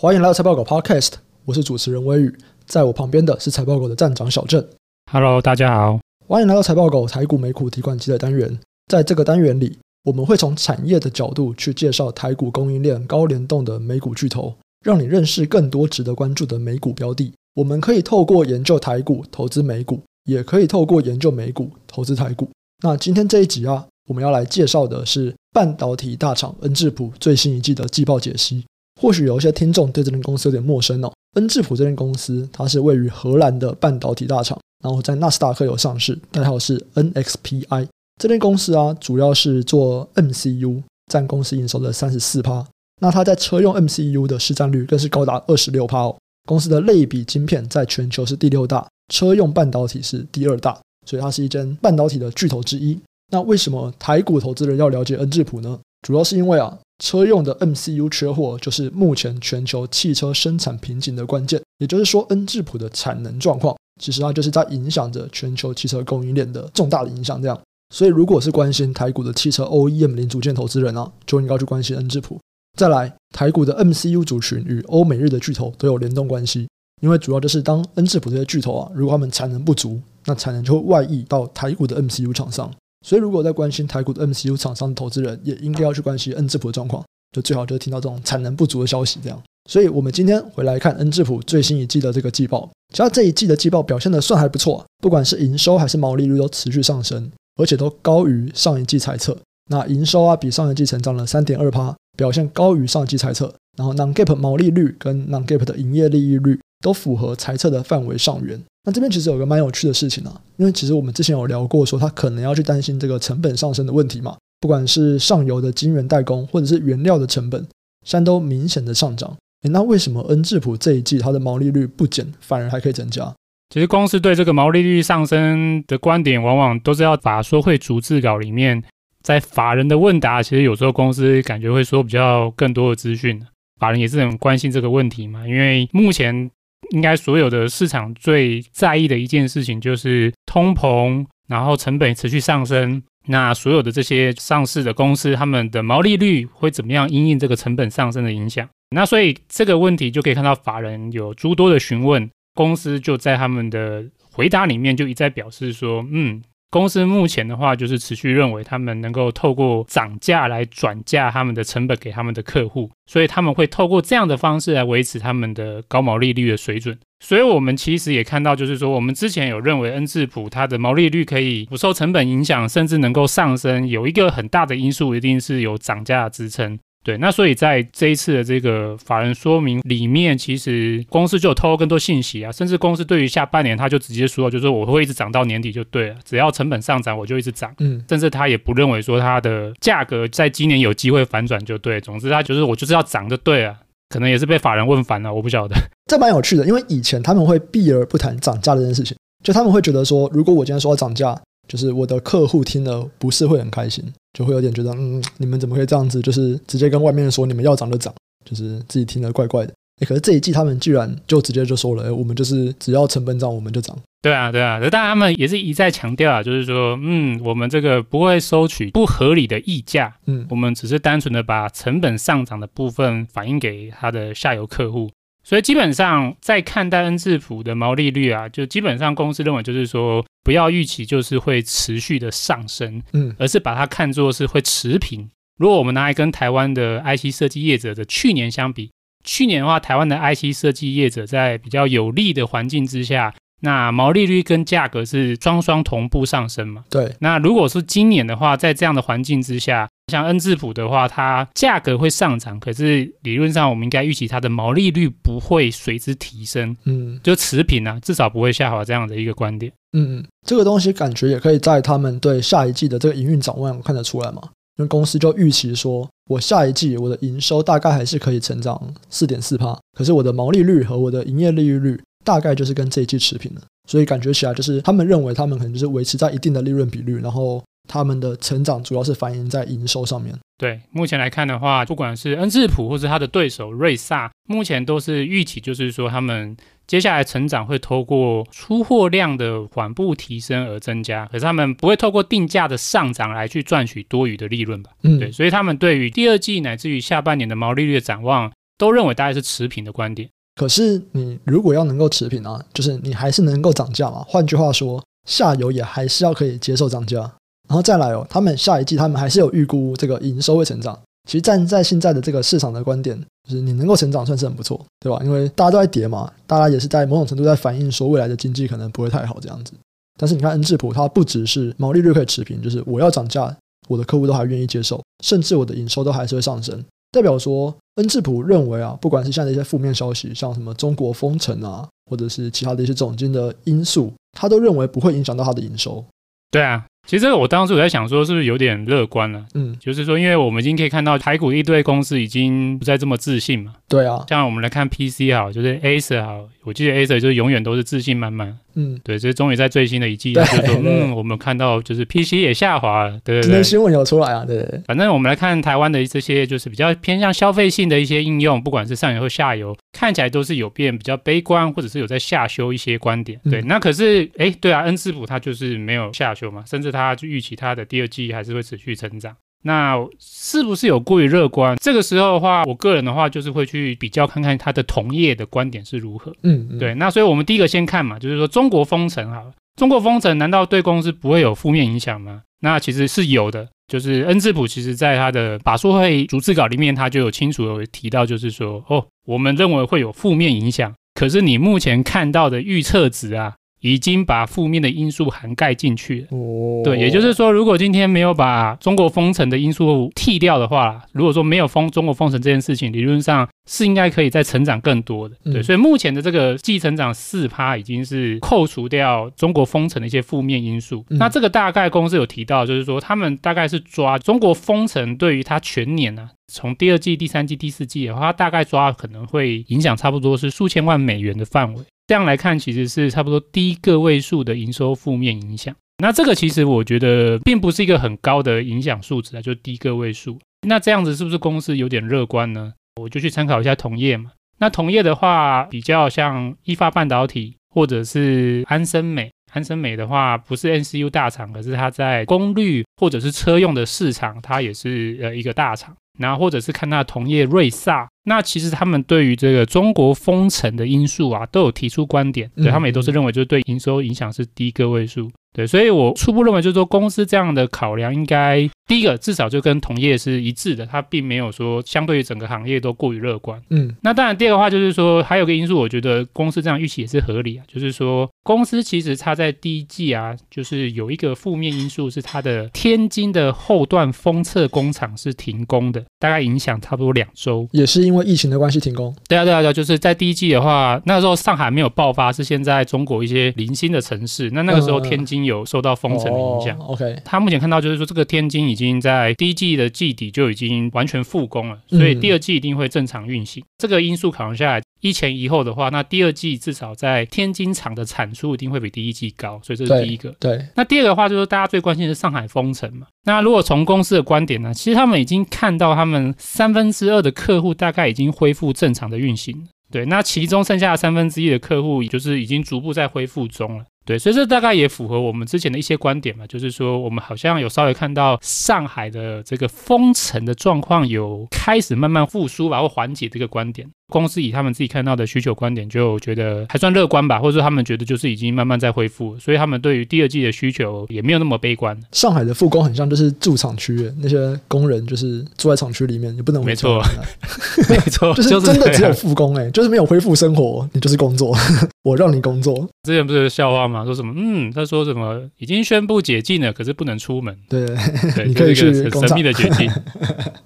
欢迎来到财报狗 Podcast，我是主持人微宇，在我旁边的是财报狗的站长小郑。Hello，大家好，欢迎来到财报狗台股美股提款机的单元。在这个单元里，我们会从产业的角度去介绍台股供应链高联动的美股巨头，让你认识更多值得关注的美股标的。我们可以透过研究台股投资美股，也可以透过研究美股投资台股。那今天这一集啊，我们要来介绍的是半导体大厂恩智浦最新一季的季报解析。或许有一些听众对这间公司有点陌生哦。恩智浦这间公司，它是位于荷兰的半导体大厂，然后在纳斯达克有上市，代号是 NXPI。这间公司啊，主要是做 MCU，占公司营收的三十四趴。那它在车用 MCU 的市占率更是高达二十六趴哦。公司的类比晶片在全球是第六大，车用半导体是第二大，所以它是一间半导体的巨头之一。那为什么台股投资人要了解恩智浦呢？主要是因为啊。车用的 MCU 缺货，就是目前全球汽车生产瓶颈的关键。也就是说，恩智浦的产能状况，其实它就是在影响着全球汽车供应链的重大的影响。这样，所以如果是关心台股的汽车 OEM 零组件投资人啊，就应该去关心恩智浦。再来，台股的 MCU 族群与欧美日的巨头都有联动关系，因为主要就是当恩智浦这些巨头啊，如果他们产能不足，那产能就会外溢到台股的 MCU 厂商。所以，如果在关心台股的 MCU 厂商的投资人，也应该要去关心恩智浦的状况，就最好就听到这种产能不足的消息。这样，所以我们今天回来看恩智浦最新一季的这个季报，其实这一季的季报表现的算还不错，不管是营收还是毛利率都持续上升，而且都高于上一季猜测。那营收啊，比上一季成长了三点二趴，表现高于上一季猜测。然后 non-GAAP 毛利率跟 non-GAAP 的营业利益率都符合猜测的范围上缘。那这边其实有个蛮有趣的事情啊，因为其实我们之前有聊过，说他可能要去担心这个成本上升的问题嘛，不管是上游的晶圆代工，或者是原料的成本，现在都明显的上涨。诶，那为什么恩智浦这一季它的毛利率不减，反而还可以增加？其实公司对这个毛利率上升的观点，往往都是要法说会逐字稿里面，在法人的问答，其实有时候公司感觉会说比较更多的资讯，法人也是很关心这个问题嘛，因为目前。应该所有的市场最在意的一件事情就是通膨，然后成本持续上升。那所有的这些上市的公司，他们的毛利率会怎么样因应这个成本上升的影响？那所以这个问题就可以看到法人有诸多的询问，公司就在他们的回答里面就一再表示说，嗯。公司目前的话，就是持续认为他们能够透过涨价来转嫁他们的成本给他们的客户，所以他们会透过这样的方式来维持他们的高毛利率的水准。所以我们其实也看到，就是说我们之前有认为恩智浦它的毛利率可以不受成本影响，甚至能够上升，有一个很大的因素一定是有涨价的支撑。对，那所以在这一次的这个法人说明里面，其实公司就有透露更多信息啊，甚至公司对于下半年，他就直接说，就是说我会一直涨到年底就对了，只要成本上涨，我就一直涨。嗯，甚至他也不认为说它的价格在今年有机会反转就对，总之他就是我就是要涨就对了，可能也是被法人问烦了，我不晓得。这蛮有趣的，因为以前他们会避而不谈涨价这件事情，就他们会觉得说，如果我今天说要涨价。就是我的客户听了不是会很开心，就会有点觉得，嗯，你们怎么可以这样子？就是直接跟外面说你们要涨就涨，就是自己听了怪怪的。诶，可是这一季他们居然就直接就说了，诶，我们就是只要成本涨我们就涨。对啊，对啊，但他们也是一再强调啊，就是说，嗯，我们这个不会收取不合理的溢价，嗯，我们只是单纯的把成本上涨的部分反映给他的下游客户。所以基本上在看待恩智浦的毛利率啊，就基本上公司认为就是说不要预期就是会持续的上升，嗯，而是把它看作是会持平。如果我们拿来跟台湾的 IC 设计业者的去年相比，去年的话，台湾的 IC 设计业者在比较有利的环境之下。那毛利率跟价格是双双同步上升嘛？对。那如果是今年的话，在这样的环境之下，像恩智浦的话，它价格会上涨，可是理论上我们应该预期它的毛利率不会随之提升，嗯，就持平啊，至少不会下滑这样的一个观点。嗯嗯，这个东西感觉也可以在他们对下一季的这个营运展望看得出来嘛？因为公司就预期说，我下一季我的营收大概还是可以成长四点四趴，可是我的毛利率和我的营业利益率。大概就是跟这一季持平了，所以感觉起来就是他们认为他们可能就是维持在一定的利润比率，然后他们的成长主要是反映在营收上面。对，目前来看的话，不管是恩智浦或是他的对手瑞萨，目前都是预期就是说他们接下来成长会透过出货量的缓步提升而增加，可是他们不会透过定价的上涨来去赚取多余的利润吧？嗯，对，所以他们对于第二季乃至于下半年的毛利率的展望。都认为大概是持平的观点。可是你如果要能够持平啊，就是你还是能够涨价嘛。换句话说，下游也还是要可以接受涨价。然后再来哦，他们下一季他们还是有预估这个营收会成长。其实站在现在的这个市场的观点，就是你能够成长算是很不错，对吧？因为大家都在跌嘛，大家也是在某种程度在反映说未来的经济可能不会太好这样子。但是你看恩智浦，它不只是毛利率可以持平，就是我要涨价，我的客户都还愿意接受，甚至我的营收都还是会上升。代表说，恩智浦认为啊，不管是现在的一些负面消息，像什么中国封城啊，或者是其他的一些总经的因素，他都认为不会影响到他的营收。对啊。其实我当时我在想说，是不是有点乐观了？嗯，就是说，因为我们已经可以看到台股一堆公司已经不再这么自信嘛。对啊，像我们来看 PC 好，就是 Acer 好，我记得 Acer 就是永远都是自信满满。嗯，对，所以终于在最新的一季，就是说，嗯，我们看到就是 PC 也下滑了。对对对，新闻有出来啊。对，对，反正我们来看台湾的这些就是比较偏向消费性的一些应用，不管是上游或下游，看起来都是有变比较悲观，或者是有在下修一些观点。对，嗯、那可是哎，对啊，恩智浦它就是没有下修嘛，甚至它就预期它。的第二季还是会持续成长，那是不是有过于乐观？这个时候的话，我个人的话就是会去比较看看他的同业的观点是如何。嗯，嗯，对。那所以我们第一个先看嘛，就是说中国封城好了，中国封城难道对公司不会有负面影响吗？那其实是有的，就是恩智浦其实在他的法说会逐字稿里面，他就有清楚有提到，就是说哦，我们认为会有负面影响，可是你目前看到的预测值啊。已经把负面的因素涵盖进去了。哦，对，也就是说，如果今天没有把中国封城的因素剔掉的话，如果说没有封中国封城这件事情，理论上是应该可以再成长更多的。对，所以目前的这个季成长四趴已经是扣除掉中国封城的一些负面因素。那这个大概公司有提到，就是说他们大概是抓中国封城对于它全年呢、啊，从第二季、第三季、第四季的话，它大概抓可能会影响差不多是数千万美元的范围。这样来看，其实是差不多低个位数的营收负面影响。那这个其实我觉得并不是一个很高的影响数值啊，就低个位数。那这样子是不是公司有点乐观呢？我就去参考一下同业嘛。那同业的话，比较像意法半导体或者是安森美。安森美的话，不是 N C U 大厂，可是它在功率或者是车用的市场，它也是呃一个大厂。然后或者是看它的同业瑞萨，那其实他们对于这个中国封城的因素啊，都有提出观点，对，他们也都是认为就是对营收影响是低个位数。对，所以我初步认为就是说，公司这样的考量应该第一个至少就跟同业是一致的，它并没有说相对于整个行业都过于乐观。嗯，那当然第二个话就是说，还有个因素，我觉得公司这样预期也是合理啊，就是说公司其实它在第一季啊，就是有一个负面因素是它的天津的后段封测工厂是停工的，大概影响差不多两周，也是因为疫情的关系停工。对啊，对啊，对啊，就是在第一季的话，那个时候上海没有爆发，是现在中国一些零星的城市，那那个时候天津。有受到封城的影响。Oh, OK，他目前看到就是说，这个天津已经在第一季的季底就已经完全复工了，所以第二季一定会正常运行。嗯、这个因素考量下来，一前一后的话，那第二季至少在天津厂的产出一定会比第一季高，所以这是第一个。对，对那第二个的话就是大家最关心的是上海封城嘛。那如果从公司的观点呢，其实他们已经看到他们三分之二的客户大概已经恢复正常的运行。对，那其中剩下的三分之一的客户，也就是已经逐步在恢复中了。对，所以这大概也符合我们之前的一些观点嘛，就是说我们好像有稍微看到上海的这个封城的状况有开始慢慢复苏吧，或缓解这个观点。公司以他们自己看到的需求观点，就觉得还算乐观吧，或者说他们觉得就是已经慢慢在恢复，所以他们对于第二季的需求也没有那么悲观。上海的复工很像就是住厂区，那些工人就是住在厂区里面，也不能。没错，没错，就是真的只有复工哎、欸，就是没有恢复生活，你就是工作，我让你工作。之前不是有笑话吗？说什么？嗯，他说什么？已经宣布解禁了，可是不能出门。对，对你可以去很神秘的解禁。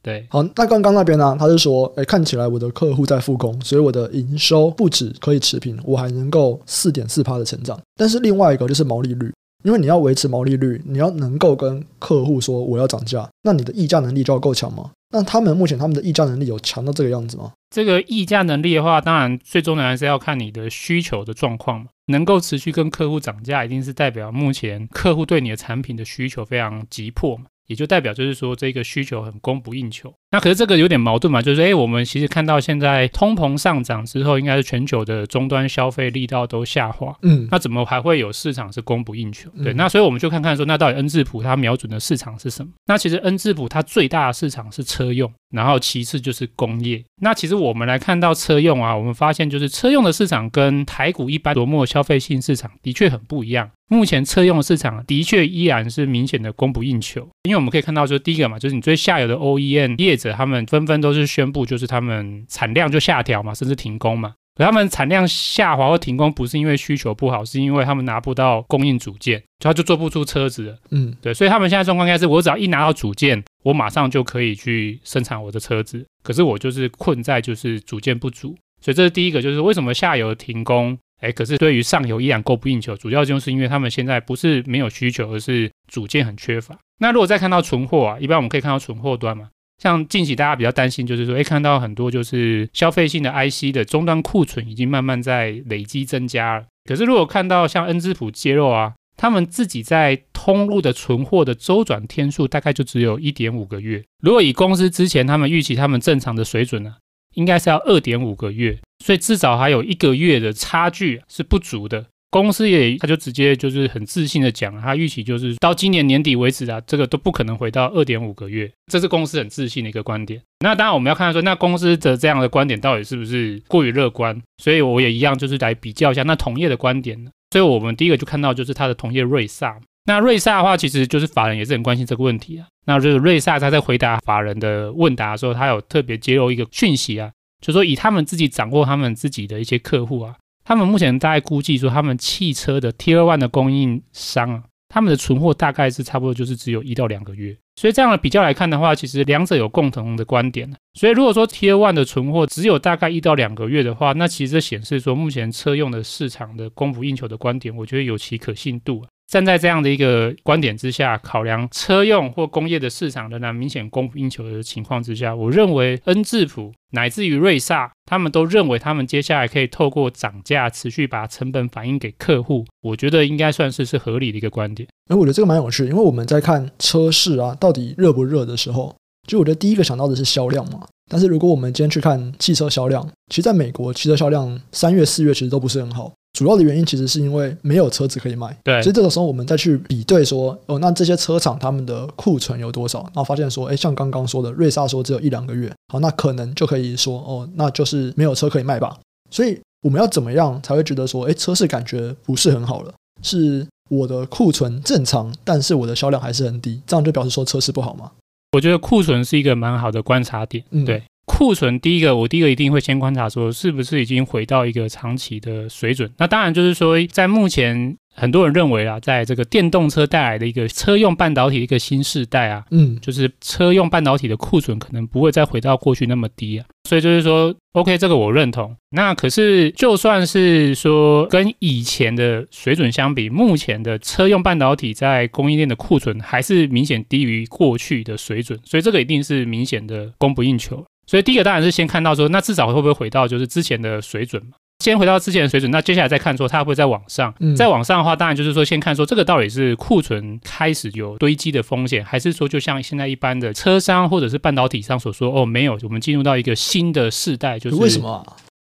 对，好，那刚刚那边呢、啊？他是说，哎、欸，看起来我的客户在复。复工，所以我的营收不止可以持平，我还能够四点四趴的成长。但是另外一个就是毛利率，因为你要维持毛利率，你要能够跟客户说我要涨价，那你的议价能力就要够强吗？那他们目前他们的议价能力有强到这个样子吗？这个议价能力的话，当然最终的还是要看你的需求的状况嘛。能够持续跟客户涨价，一定是代表目前客户对你的产品的需求非常急迫嘛。也就代表就是说，这个需求很供不应求。那可是这个有点矛盾嘛，就是哎，我们其实看到现在通膨上涨之后，应该是全球的终端消费力道都下滑，嗯，那怎么还会有市场是供不应求？对，那所以我们就看看说，那到底恩智浦它瞄准的市场是什么？那其实恩智浦它最大的市场是车用，然后其次就是工业。那其实我们来看到车用啊，我们发现就是车用的市场跟台股一般琢磨消费性市场的确很不一样。目前车用市场的确依然是明显的供不应求，因为我们可以看到，说第一个嘛，就是你最下游的 OEM 业者，他们纷纷都是宣布，就是他们产量就下调嘛，甚至停工嘛。可他们产量下滑或停工，不是因为需求不好，是因为他们拿不到供应组件，就他就做不出车子了。嗯，对，所以他们现在状况应该是，我只要一拿到组件，我马上就可以去生产我的车子。可是我就是困在就是组件不足，所以这是第一个，就是为什么下游停工。哎，可是对于上游依然供不应求，主要就是因为他们现在不是没有需求，而是组件很缺乏。那如果再看到存货啊，一般我们可以看到存货端嘛，像近期大家比较担心，就是说，哎，看到很多就是消费性的 IC 的终端库存已经慢慢在累积增加了。可是如果看到像恩智浦揭露啊，他们自己在通路的存货的周转天数大概就只有一点五个月。如果以公司之前他们预期他们正常的水准呢、啊，应该是要二点五个月。所以至少还有一个月的差距是不足的。公司也他就直接就是很自信的讲，他预期就是到今年年底为止啊，这个都不可能回到二点五个月，这是公司很自信的一个观点。那当然我们要看说，那公司的这样的观点到底是不是过于乐观？所以我也一样就是来比较一下那同业的观点呢。所以我们第一个就看到就是他的同业瑞萨。那瑞萨的话，其实就是法人也是很关心这个问题啊。那就是瑞萨他在回答法人的问答的时候，他有特别揭露一个讯息啊。就说以他们自己掌握他们自己的一些客户啊，他们目前大概估计说，他们汽车的 Tier One 的供应商啊，他们的存货大概是差不多就是只有一到两个月。所以这样的比较来看的话，其实两者有共同的观点。所以如果说 Tier One 的存货只有大概一到两个月的话，那其实这显示说目前车用的市场的供不应求的观点，我觉得有其可信度啊。站在这样的一个观点之下，考量车用或工业的市场仍然明显供不应求的情况之下，我认为恩智浦乃至于瑞萨，他们都认为他们接下来可以透过涨价持续把成本反映给客户。我觉得应该算是是合理的一个观点。哎，我觉得这个蛮有趣，因为我们在看车市啊，到底热不热的时候，就我觉得第一个想到的是销量嘛。但是如果我们今天去看汽车销量，其实在美国汽车销量三月、四月其实都不是很好。主要的原因其实是因为没有车子可以卖，对，所以这个时候我们再去比对说，哦，那这些车厂他们的库存有多少？然后发现说，哎，像刚刚说的，瑞萨说只有一两个月，好，那可能就可以说，哦，那就是没有车可以卖吧。所以我们要怎么样才会觉得说，哎，车市感觉不是很好了？是我的库存正常，但是我的销量还是很低，这样就表示说车市不好吗？我觉得库存是一个蛮好的观察点，嗯，对。库存第一个，我第一个一定会先观察说，是不是已经回到一个长期的水准。那当然就是说，在目前很多人认为啊，在这个电动车带来的一个车用半导体的一个新世代啊，嗯，就是车用半导体的库存可能不会再回到过去那么低啊。所以就是说，OK，这个我认同。那可是就算是说跟以前的水准相比，目前的车用半导体在供应链的库存还是明显低于过去的水准。所以这个一定是明显的供不应求。所以第一个当然是先看到说，那至少会不会回到就是之前的水准嘛？先回到之前的水准，那接下来再看说它会不会再往上。嗯再往上的话，当然就是说先看说这个到底是库存开始有堆积的风险，还是说就像现在一般的车商或者是半导体商所说，哦，没有，我们进入到一个新的世代，就是为什么啊？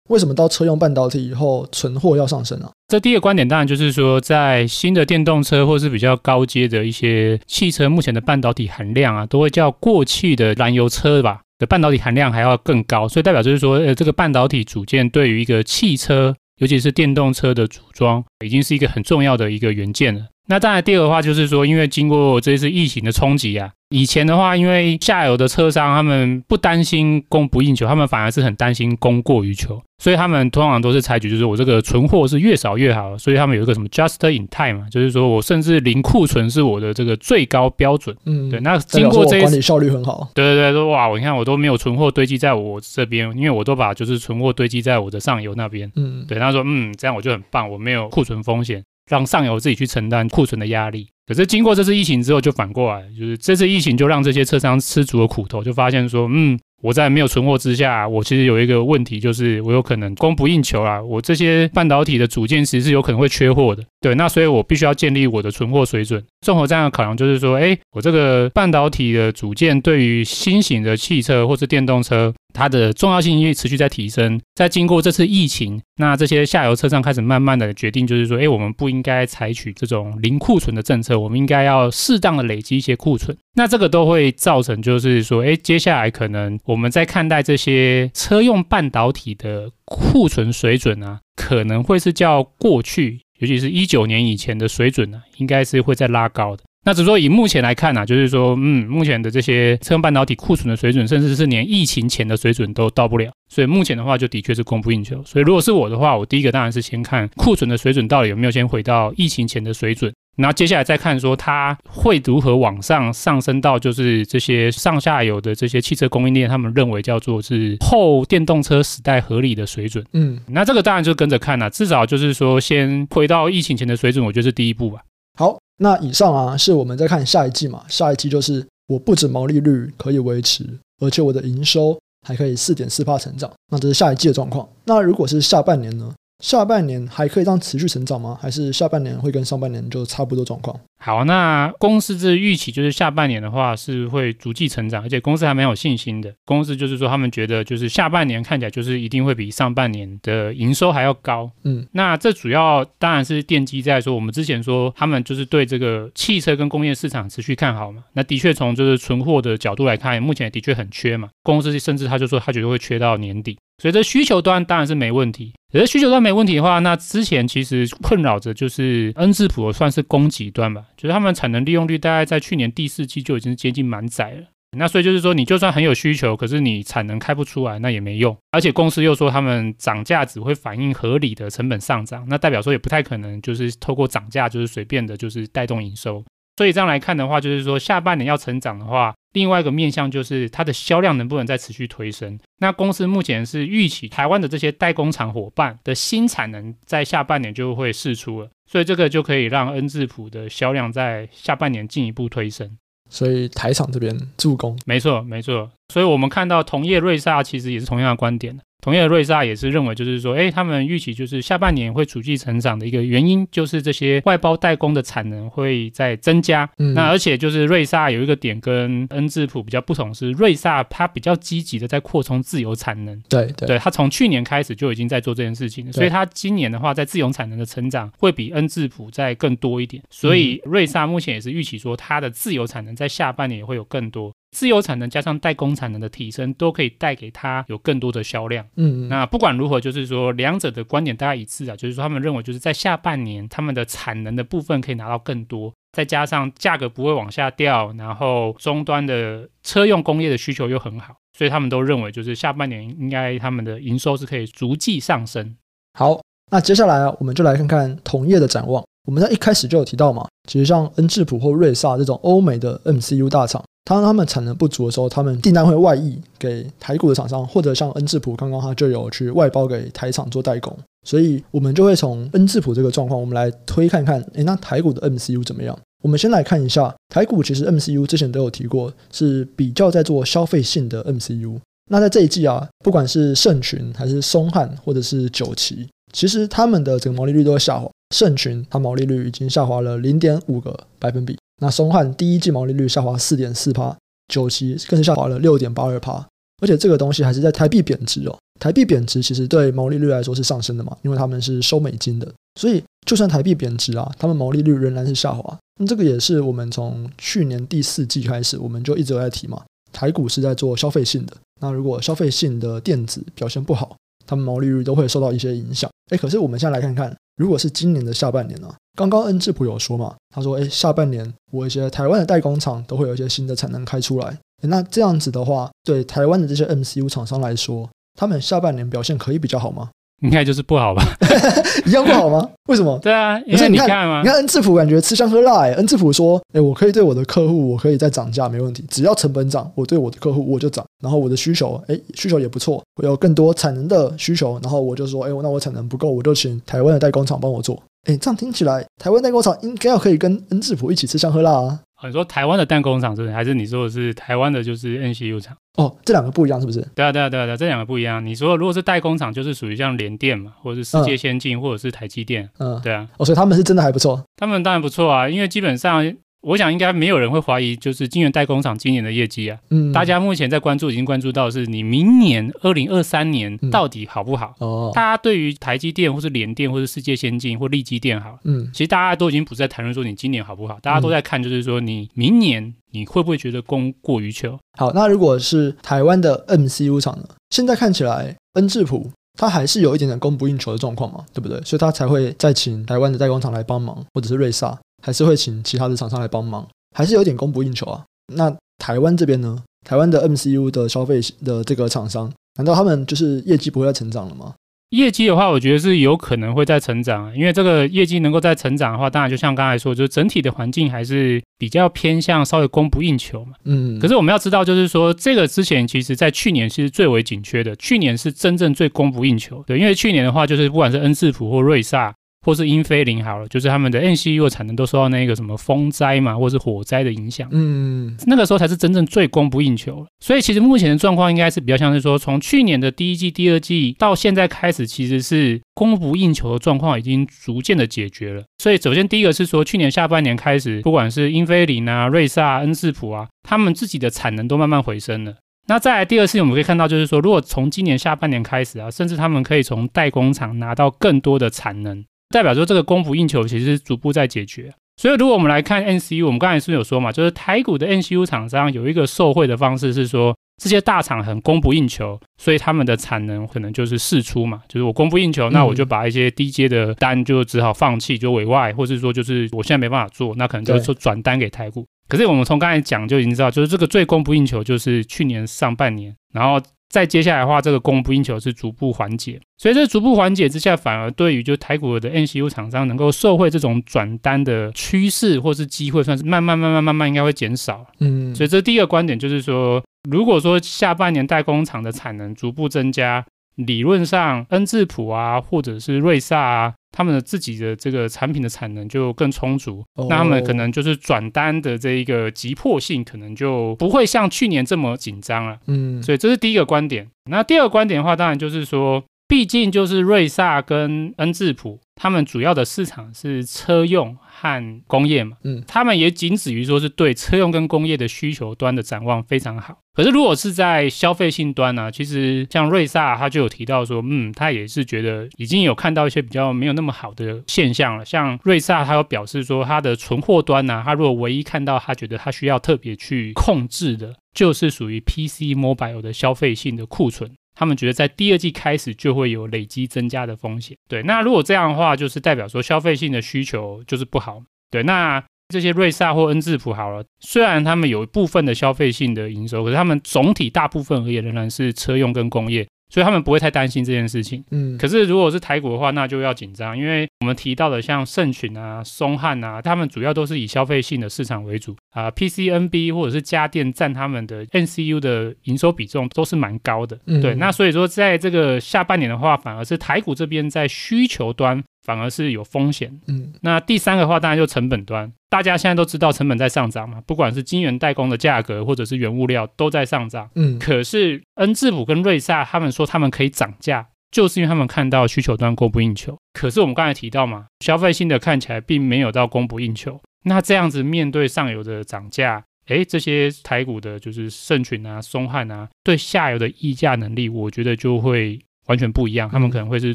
为什么到车用半导体以后存货要上升啊？这第一个观点当然就是说，在新的电动车或是比较高阶的一些汽车，目前的半导体含量啊，都会较过去的燃油车吧。的半导体含量还要更高，所以代表就是说，呃，这个半导体组件对于一个汽车，尤其是电动车的组装，已经是一个很重要的一个元件了。那当然，第二的话就是说，因为经过这次疫情的冲击啊，以前的话，因为下游的车商他们不担心供不应求，他们反而是很担心供过于求，所以他们通常都是采取就是我这个存货是越少越好，所以他们有一个什么 just in time 嘛，就是说我甚至零库存是我的这个最高标准。嗯，对。那经过这管理效率很好。对对对，说哇，我你看我都没有存货堆积在我这边，因为我都把就是存货堆积在我的上游那边。嗯，对。他说嗯，这样我就很棒，我没有库存风险。让上游自己去承担库存的压力，可是经过这次疫情之后，就反过来，就是这次疫情就让这些车商吃足了苦头，就发现说，嗯，我在没有存货之下，我其实有一个问题，就是我有可能供不应求啊。我这些半导体的组件其实是有可能会缺货的。对，那所以我必须要建立我的存货水准。综合这样的考量，就是说，哎，我这个半导体的组件对于新型的汽车或是电动车，它的重要性因为持续在提升。在经过这次疫情，那这些下游车商开始慢慢的决定，就是说，哎，我们不应该采取这种零库存的政策，我们应该要适当的累积一些库存。那这个都会造成，就是说，哎，接下来可能我们在看待这些车用半导体的库存水准啊，可能会是较过去。尤其是一九年以前的水准呢，应该是会再拉高的。那只是说以目前来看呢，就是说，嗯，目前的这些车用半导体库存的水准，甚至是连疫情前的水准都到不了。所以目前的话，就的确是供不应求。所以如果是我的话，我第一个当然是先看库存的水准到底有没有先回到疫情前的水准。然后接下来再看说它会如何往上上升到就是这些上下游的这些汽车供应链，他们认为叫做是后电动车时代合理的水准。嗯，那这个当然就跟着看了，至少就是说先回到疫情前的水准，我觉得是第一步吧。好，那以上啊是我们在看下一季嘛，下一季就是我不止毛利率可以维持，而且我的营收还可以四点四成长，那这是下一季的状况。那如果是下半年呢？下半年还可以这样持续成长吗？还是下半年会跟上半年就差不多状况？好，那公司这预期就是下半年的话是会逐季成长，而且公司还蛮有信心的。公司就是说他们觉得就是下半年看起来就是一定会比上半年的营收还要高。嗯，那这主要当然是奠基在说我们之前说他们就是对这个汽车跟工业市场持续看好嘛。那的确从就是存货的角度来看，目前的确很缺嘛。公司甚至他就说他觉得会缺到年底。所以需求端当然是没问题，可是需求端没问题的话，那之前其实困扰着就是恩智浦算是供给端吧，就是他们产能利用率大概在去年第四季就已经接近满载了。那所以就是说，你就算很有需求，可是你产能开不出来，那也没用。而且公司又说他们涨价只会反映合理的成本上涨，那代表说也不太可能就是透过涨价就是随便的就是带动营收。所以这样来看的话，就是说下半年要成长的话。另外一个面向就是它的销量能不能再持续推升？那公司目前是预期台湾的这些代工厂伙伴的新产能在下半年就会释出了，所以这个就可以让恩智浦的销量在下半年进一步推升。所以台厂这边助攻，没错没错。所以我们看到同业瑞萨其实也是同样的观点。同样的，瑞萨也是认为，就是说，哎，他们预期就是下半年会逐季成长的一个原因，就是这些外包代工的产能会在增加。嗯，那而且就是瑞萨有一个点跟恩智浦比较不同，是瑞萨它比较积极的在扩充自由产能。对对，对，它从去年开始就已经在做这件事情，所以它今年的话，在自由产能的成长会比恩智浦再更多一点。所以瑞萨目前也是预期说，它的自由产能在下半年也会有更多。自有产能加上代工产能的提升，都可以带给他有更多的销量。嗯，那不管如何，就是说两者的观点大概一致啊，就是说他们认为就是在下半年他们的产能的部分可以拿到更多，再加上价格不会往下掉，然后终端的车用工业的需求又很好，所以他们都认为就是下半年应该他们的营收是可以逐季上升。好，那接下来啊，我们就来看看同业的展望。我们在一开始就有提到嘛，其实像恩智浦或瑞萨这种欧美的 MCU 大厂。当他们产能不足的时候，他们订单会外溢给台股的厂商，或者像恩智浦刚刚他就有去外包给台厂做代工，所以我们就会从恩智浦这个状况，我们来推看看，诶，那台股的 MCU 怎么样？我们先来看一下台股，其实 MCU 之前都有提过，是比较在做消费性的 MCU。那在这一季啊，不管是盛群还是松汉或者是九旗，其实他们的整个毛利率都会下滑。盛群它毛利率已经下滑了零点五个百分比。那松汉第一季毛利率下滑四点四趴，九旗更是下滑了六点八二趴，而且这个东西还是在台币贬值哦。台币贬值其实对毛利率来说是上升的嘛，因为他们是收美金的，所以就算台币贬值啊，他们毛利率仍然是下滑。那这个也是我们从去年第四季开始，我们就一直在提嘛，台股是在做消费性的。那如果消费性的电子表现不好，他们毛利率都会受到一些影响。哎，可是我们现在来看看，如果是今年的下半年呢、啊？刚刚恩智浦有说嘛，他说，哎，下半年我一些台湾的代工厂都会有一些新的产能开出来。那这样子的话，对台湾的这些 MCU 厂商来说，他们下半年表现可以比较好吗？应该就是不好吧？一样不好吗？为什么？对啊，因为你看嘛，你看恩智浦感觉吃香喝辣哎。恩智浦说，哎，我可以对我的客户，我可以再涨价没问题，只要成本涨，我对我的客户我就涨。然后我的需求，哎，需求也不错，我有更多产能的需求，然后我就说，哎，那我产能不够，我就请台湾的代工厂帮我做。哎，这样听起来，台湾代工厂应该要可以跟恩智浦一起吃香喝辣啊。你说台湾的代工厂是不是？还是你说的是台湾的，就是 NCU 厂？哦，这两个不一样，是不是？对啊，对啊，对啊，对啊，这两个不一样。你说如果是代工厂，就是属于像联电嘛，或者是世界先进，嗯、或者是台积电。嗯，对啊。哦，所以他们是真的还不错。他们当然不错啊，因为基本上。我想应该没有人会怀疑，就是晶圆代工厂今年的业绩啊。嗯，大家目前在关注，已经关注到是你明年二零二三年到底好不好？嗯、哦，大家对于台积电或是联电或是世界先进或力积电好，嗯，其实大家都已经不是在谈论说你今年好不好，大家都在看就是说你明年你会不会觉得供过于求？好，那如果是台湾的 MCU 厂呢？现在看起来恩智浦它还是有一点点供不应求的状况嘛，对不对？所以它才会再请台湾的代工厂来帮忙，或者是瑞萨。还是会请其他的厂商来帮忙，还是有点供不应求啊。那台湾这边呢？台湾的 MCU 的消费的这个厂商，难道他们就是业绩不会再成长了吗？业绩的话，我觉得是有可能会再成长，因为这个业绩能够再成长的话，当然就像刚才说，就是整体的环境还是比较偏向稍微供不应求嘛。嗯。可是我们要知道，就是说这个之前其实在去年是最为紧缺的，去年是真正最供不应求。对，因为去年的话，就是不管是恩智浦或瑞萨。或是英飞凌好了，就是他们的 N C U 的产能都受到那个什么风灾嘛，或是火灾的影响。嗯，那个时候才是真正最供不应求。所以其实目前的状况应该是比较像是说，从去年的第一季、第二季到现在开始，其实是供不应求的状况已经逐渐的解决了。所以首先第一个是说，去年下半年开始，不管是英飞凌啊、瑞萨、恩智浦啊，他们自己的产能都慢慢回升了。那再来第二事情，我们可以看到就是说，如果从今年下半年开始啊，甚至他们可以从代工厂拿到更多的产能。代表说这个供不应求其实是逐步在解决，所以如果我们来看 NCU，我们刚才是不是有说嘛，就是台股的 NCU 厂商有一个受惠的方式是说，这些大厂很供不应求，所以他们的产能可能就是释出嘛，就是我供不应求，那我就把一些低阶的单就只好放弃，就委外，或是说就是我现在没办法做，那可能就是说转单给台股。可是我们从刚才讲就已经知道，就是这个最供不应求就是去年上半年，然后。再接下来的话，这个供不应求是逐步缓解，所以这逐步缓解之下，反而对于就台股的 NCU 厂商能够受惠这种转单的趋势或是机会，算是慢慢慢慢慢慢应该会减少。嗯，所以这第一个观点就是说，如果说下半年代工厂的产能逐步增加。理论上，恩智浦啊，或者是瑞萨啊，他们的自己的这个产品的产能就更充足，哦、那他们可能就是转单的这一个急迫性，可能就不会像去年这么紧张了。嗯，所以这是第一个观点。那第二个观点的话，当然就是说，毕竟就是瑞萨跟恩智浦，他们主要的市场是车用和工业嘛，嗯，他们也仅止于说是对车用跟工业的需求端的展望非常好。可是如果是在消费性端呢、啊，其实像瑞萨他就有提到说，嗯，他也是觉得已经有看到一些比较没有那么好的现象了。像瑞萨他有表示说，他的存货端呢、啊，他如果唯一看到他觉得他需要特别去控制的，就是属于 PC Mobile 的消费性的库存。他们觉得在第二季开始就会有累积增加的风险。对，那如果这样的话，就是代表说消费性的需求就是不好。对，那这些瑞萨或恩智浦好了，虽然他们有一部分的消费性的营收，可是他们总体大部分而言仍然是车用跟工业。所以他们不会太担心这件事情，嗯。可是如果是台股的话，那就要紧张，因为我们提到的像盛群啊、松汉啊，他们主要都是以消费性的市场为主啊，PCNB 或者是家电占他们的 NCU 的营收比重都是蛮高的，嗯。对，那所以说在这个下半年的话，反而是台股这边在需求端。反而是有风险。嗯，那第三个的话，当然就成本端，大家现在都知道成本在上涨嘛，不管是晶圆代工的价格，或者是原物料都在上涨。嗯，可是恩智浦跟瑞萨他们说他们可以涨价，就是因为他们看到需求端供不应求。可是我们刚才提到嘛，消费性的看起来并没有到供不应求。那这样子面对上游的涨价，诶，这些台股的就是盛群啊、松汉啊，对下游的议价能力，我觉得就会完全不一样，他们可能会是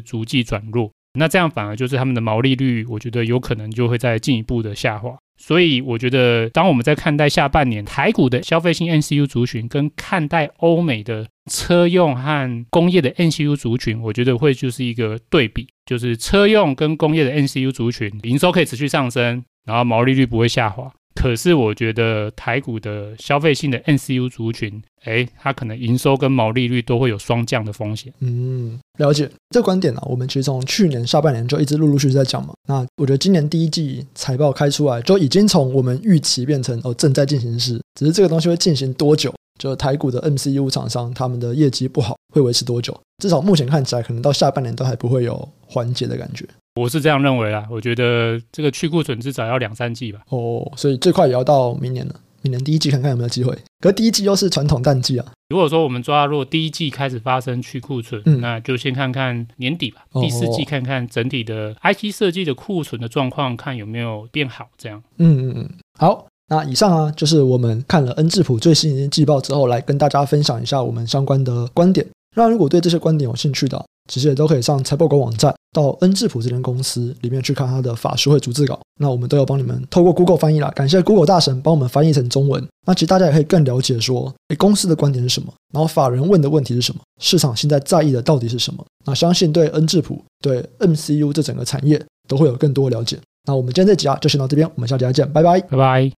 逐季转弱。那这样反而就是他们的毛利率，我觉得有可能就会再进一步的下滑。所以我觉得，当我们在看待下半年台股的消费性 NCU 族群，跟看待欧美的车用和工业的 NCU 族群，我觉得会就是一个对比，就是车用跟工业的 NCU 族群营收可以持续上升，然后毛利率不会下滑。可是我觉得台股的消费性的 MCU 族群，哎，它可能营收跟毛利率都会有双降的风险。嗯，了解这个观点呢、啊。我们其实从去年下半年就一直陆陆续续在讲嘛。那我觉得今年第一季财报开出来，就已经从我们预期变成哦正在进行式。只是这个东西会进行多久？就台股的 MCU 厂商他们的业绩不好会维持多久？至少目前看起来，可能到下半年都还不会有缓解的感觉。我是这样认为啦，我觉得这个去库存至少要两三季吧。哦，所以最快也要到明年了。明年第一季看看有没有机会，可是第一季又是传统淡季啊。如果说我们抓，如果第一季开始发生去库存，嗯，那就先看看年底吧。第四季看看整体的 IC 设计的库存的状况，看有没有变好。这样，嗯嗯嗯，好。那以上啊，就是我们看了恩智浦最新一季报之后，来跟大家分享一下我们相关的观点。那如果对这些观点有兴趣的，其实也都可以上财报狗网站，到恩智浦这间公司里面去看它的法说会逐字稿。那我们都有帮你们透过 Google 翻译啦，感谢 Google 大神帮我们翻译成中文。那其实大家也可以更了解说，诶，公司的观点是什么，然后法人问的问题是什么，市场现在在意的到底是什么。那相信对恩智浦、对 MCU 这整个产业都会有更多了解。那我们今天这集啊，就先到这边，我们下期再见，拜拜，拜拜。